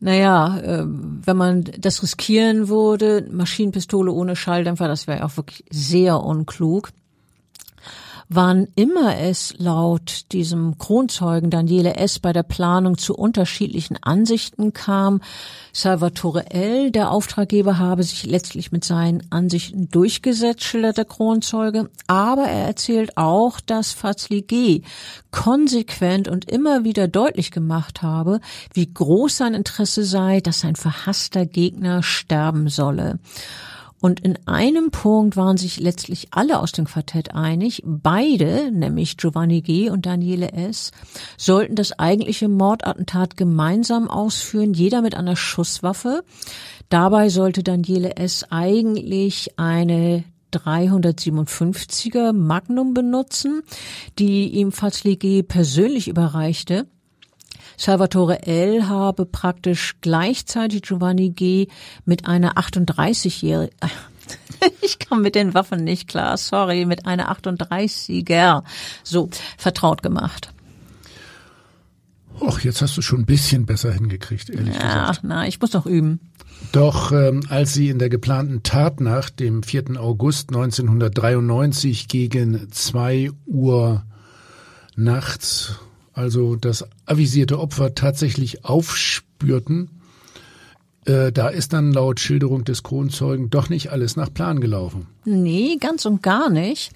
Naja, äh, wenn man das riskieren würde, Maschinenpistole ohne Schalldämpfer, das wäre auch wirklich sehr unklug. Wann immer es laut diesem Kronzeugen Daniele S. bei der Planung zu unterschiedlichen Ansichten kam, Salvatore L., der Auftraggeber, habe sich letztlich mit seinen Ansichten durchgesetzt, schildert der Kronzeuge. Aber er erzählt auch, dass Fazli G. konsequent und immer wieder deutlich gemacht habe, wie groß sein Interesse sei, dass sein verhasster Gegner sterben solle. Und in einem Punkt waren sich letztlich alle aus dem Quartett einig. Beide, nämlich Giovanni G. und Daniele S., sollten das eigentliche Mordattentat gemeinsam ausführen, jeder mit einer Schusswaffe. Dabei sollte Daniele S. eigentlich eine 357er Magnum benutzen, die ihm Fazli G. persönlich überreichte. Salvatore L. habe praktisch gleichzeitig Giovanni G. mit einer 38-jährigen ich komme mit den Waffen nicht klar, sorry, mit einer 38er so vertraut gemacht. Och, jetzt hast du schon ein bisschen besser hingekriegt, ehrlich ja, gesagt. Ach, na, ich muss noch üben. Doch ähm, als sie in der geplanten Tatnacht, dem 4. August 1993 gegen zwei Uhr nachts also das avisierte Opfer tatsächlich aufspürten, äh, da ist dann laut Schilderung des Kronzeugen doch nicht alles nach Plan gelaufen. Nee, ganz und gar nicht.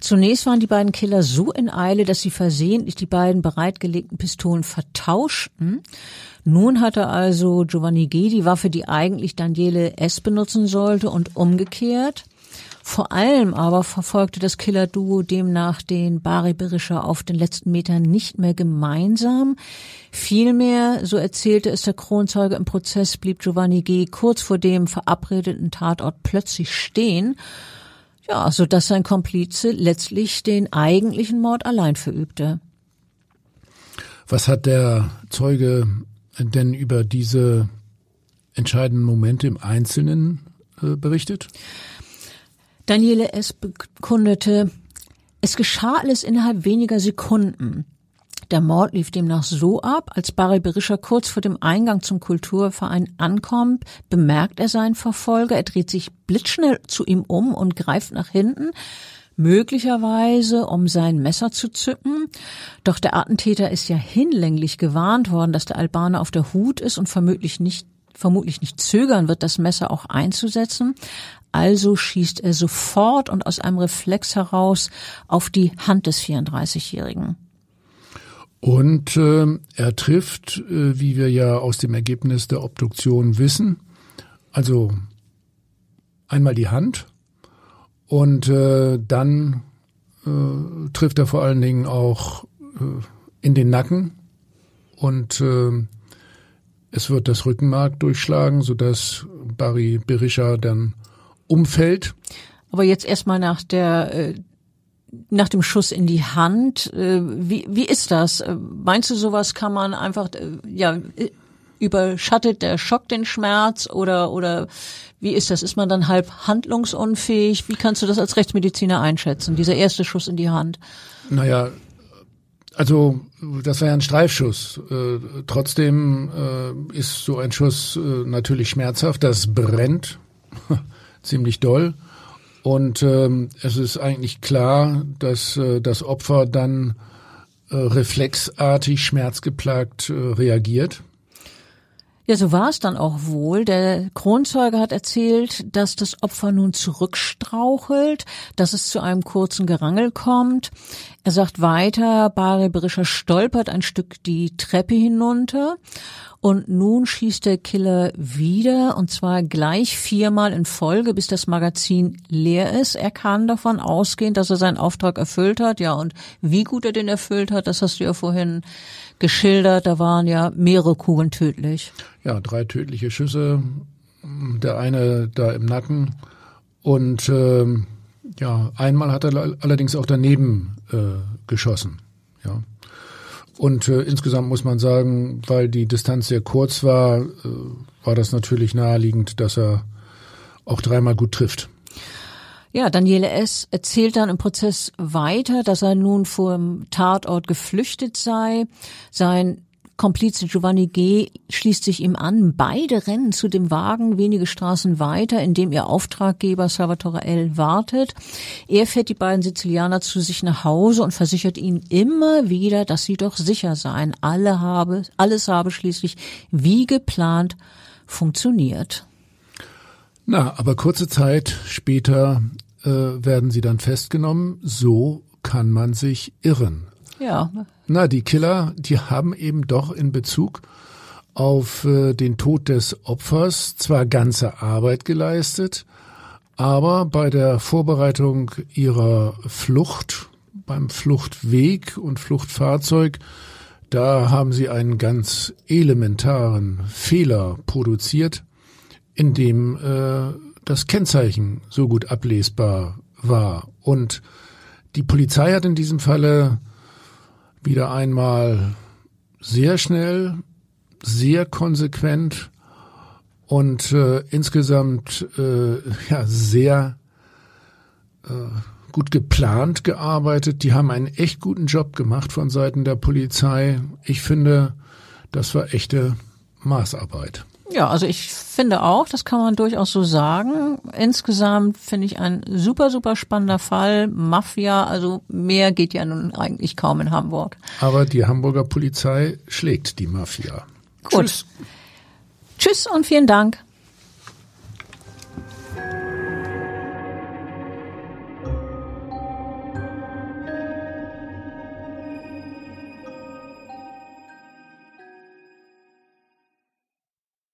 Zunächst waren die beiden Killer so in Eile, dass sie versehentlich die beiden bereitgelegten Pistolen vertauschten. Nun hatte also Giovanni G. die Waffe, die eigentlich Daniele S. benutzen sollte und umgekehrt. Vor allem aber verfolgte das Killer-Duo demnach den Bari Berischer auf den letzten Metern nicht mehr gemeinsam. Vielmehr, so erzählte es der Kronzeuge im Prozess, blieb Giovanni G. kurz vor dem verabredeten Tatort plötzlich stehen ja, so dass sein Komplize letztlich den eigentlichen Mord allein verübte. Was hat der Zeuge denn über diese entscheidenden Momente im Einzelnen äh, berichtet? Daniele S. bekundete, es geschah alles innerhalb weniger Sekunden. Der Mord lief demnach so ab, als Barry Berischer kurz vor dem Eingang zum Kulturverein ankommt, bemerkt er seinen Verfolger, er dreht sich blitzschnell zu ihm um und greift nach hinten, möglicherweise um sein Messer zu zücken. Doch der Attentäter ist ja hinlänglich gewarnt worden, dass der Albaner auf der Hut ist und vermutlich nicht vermutlich nicht zögern wird, das Messer auch einzusetzen. Also schießt er sofort und aus einem Reflex heraus auf die Hand des 34-Jährigen. Und äh, er trifft, äh, wie wir ja aus dem Ergebnis der Obduktion wissen, also einmal die Hand und äh, dann äh, trifft er vor allen Dingen auch äh, in den Nacken und äh, es wird das Rückenmark durchschlagen, sodass Barry Berisha dann umfällt. Aber jetzt erstmal nach der äh, nach dem Schuss in die Hand. Äh, wie, wie ist das? Äh, meinst du, sowas kann man einfach, ja, überschattet der Schock den Schmerz oder, oder wie ist das? Ist man dann halb handlungsunfähig? Wie kannst du das als Rechtsmediziner einschätzen, dieser erste Schuss in die Hand? Naja, also das war ja ein Streifschuss. Äh, trotzdem äh, ist so ein Schuss äh, natürlich schmerzhaft. Das brennt ziemlich doll. Und ähm, es ist eigentlich klar, dass äh, das Opfer dann äh, reflexartig schmerzgeplagt äh, reagiert. Ja, so war es dann auch wohl. Der Kronzeuge hat erzählt, dass das Opfer nun zurückstrauchelt, dass es zu einem kurzen Gerangel kommt. Er sagt weiter, Bare Berischer stolpert ein Stück die Treppe hinunter und nun schießt der Killer wieder und zwar gleich viermal in Folge, bis das Magazin leer ist. Er kann davon ausgehen, dass er seinen Auftrag erfüllt hat. Ja, und wie gut er den erfüllt hat, das hast du ja vorhin geschildert. Da waren ja mehrere Kugeln tödlich. Ja, drei tödliche Schüsse. Der eine da im Nacken und äh, ja, einmal hat er allerdings auch daneben äh, geschossen. Ja. Und äh, insgesamt muss man sagen, weil die Distanz sehr kurz war, äh, war das natürlich naheliegend, dass er auch dreimal gut trifft. Ja, Daniele S. erzählt dann im Prozess weiter, dass er nun vor dem Tatort geflüchtet sei. Sein Komplize Giovanni G. schließt sich ihm an. Beide rennen zu dem Wagen wenige Straßen weiter, in dem ihr Auftraggeber Salvatore L. wartet. Er fährt die beiden Sizilianer zu sich nach Hause und versichert ihnen immer wieder, dass sie doch sicher seien. Alle habe, alles habe schließlich wie geplant funktioniert. Na, aber kurze Zeit später äh, werden sie dann festgenommen. So kann man sich irren. Ja. Na, die Killer, die haben eben doch in Bezug auf äh, den Tod des Opfers zwar ganze Arbeit geleistet, aber bei der Vorbereitung ihrer Flucht, beim Fluchtweg und Fluchtfahrzeug, da haben sie einen ganz elementaren Fehler produziert, in dem äh, das Kennzeichen so gut ablesbar war. Und die Polizei hat in diesem Falle wieder einmal sehr schnell, sehr konsequent und äh, insgesamt äh, ja sehr äh, gut geplant gearbeitet. Die haben einen echt guten Job gemacht von Seiten der Polizei. Ich finde, das war echte Maßarbeit. Ja, also ich finde auch, das kann man durchaus so sagen. Insgesamt finde ich ein super, super spannender Fall. Mafia, also mehr geht ja nun eigentlich kaum in Hamburg. Aber die Hamburger Polizei schlägt die Mafia. Gut. Tschüss. Tschüss und vielen Dank.